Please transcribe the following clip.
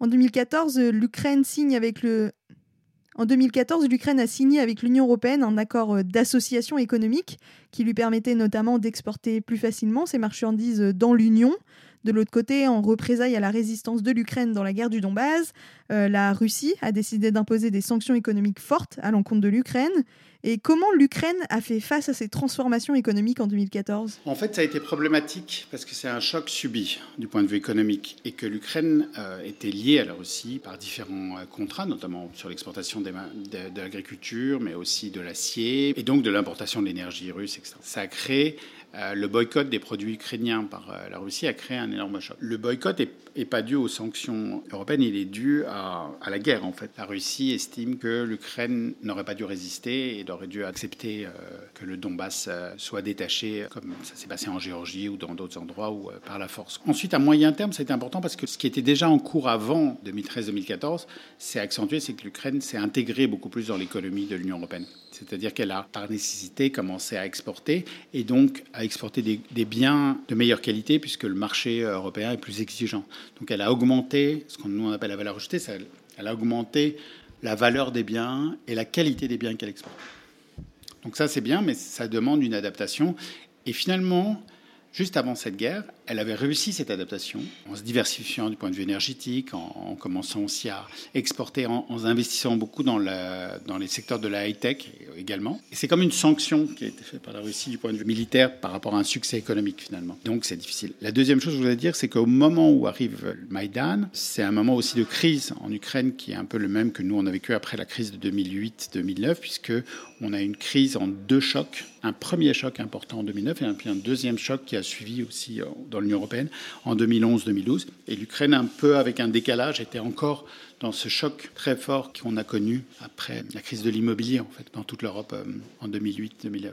En 2014, l'Ukraine signe avec le en 2014, l'Ukraine a signé avec l'Union européenne un accord euh, d'association économique qui lui permettait notamment d'exporter plus facilement ses marchandises dans l'Union. De l'autre côté, en représailles à la résistance de l'Ukraine dans la guerre du Donbass, euh, la Russie a décidé d'imposer des sanctions économiques fortes à l'encontre de l'Ukraine. Et comment l'Ukraine a fait face à ces transformations économiques en 2014 En fait, ça a été problématique parce que c'est un choc subi du point de vue économique et que l'Ukraine euh, était liée à la Russie par différents euh, contrats, notamment sur l'exportation de, l'agriculture, mais aussi de l'acier et donc de l'importation de l'énergie russe, etc. Ça a créé le boycott des produits ukrainiens par la Russie a créé un énorme choc. Le boycott n'est pas dû aux sanctions européennes, il est dû à, la guerre en fait. La Russie estime que l'Ukraine n'aurait pas dû résister et aurait dû accepter euh, que le Donbass soit détaché, comme ça s'est passé en Géorgie ou dans d'autres endroits, ou par la force. Ensuite, à moyen terme, c'était important parce que ce qui était déjà en cours avant 2013-2014 s'est accentué, c'est que l'Ukraine s'est intégrée beaucoup plus dans l'économie de l'Union européenne. C'est-à-dire qu'elle a, par nécessité, commencé à exporter et donc à exporter des, biens de meilleure qualité puisque le marché européen est plus exigeant. Donc elle a augmenté ce qu'on nous appelle la valeur ajoutée, elle a augmenté la valeur des biens et la qualité des biens qu'elle exporte. Donc ça c'est bien, mais ça demande une adaptation. Et finalement, juste avant cette guerre, elle avait réussi cette adaptation en se diversifiant du point de vue énergétique, en, commençant aussi à exporter, en, investissant beaucoup dans, dans les secteurs de la high-tech également. C'est comme une sanction qui a été faite par la Russie du point de vue militaire par rapport à un succès économique finalement. Donc c'est difficile. La deuxième chose que je voulais dire, c'est qu'au moment où arrive le Maïdan, c'est un moment aussi de crise en Ukraine qui est un peu le même que nous on a vécu après la crise de 2008-2009, puisque on a une crise en deux chocs. Un premier choc important en 2009 et puis un deuxième choc qui a suivi aussi euh, l'Union européenne en 2011-2012. Et l'Ukraine, un peu avec un décalage, était encore dans ce choc très fort qu'on a connu après la crise de l'immobilier, en fait, dans toute l'Europe euh, en 2008-2009.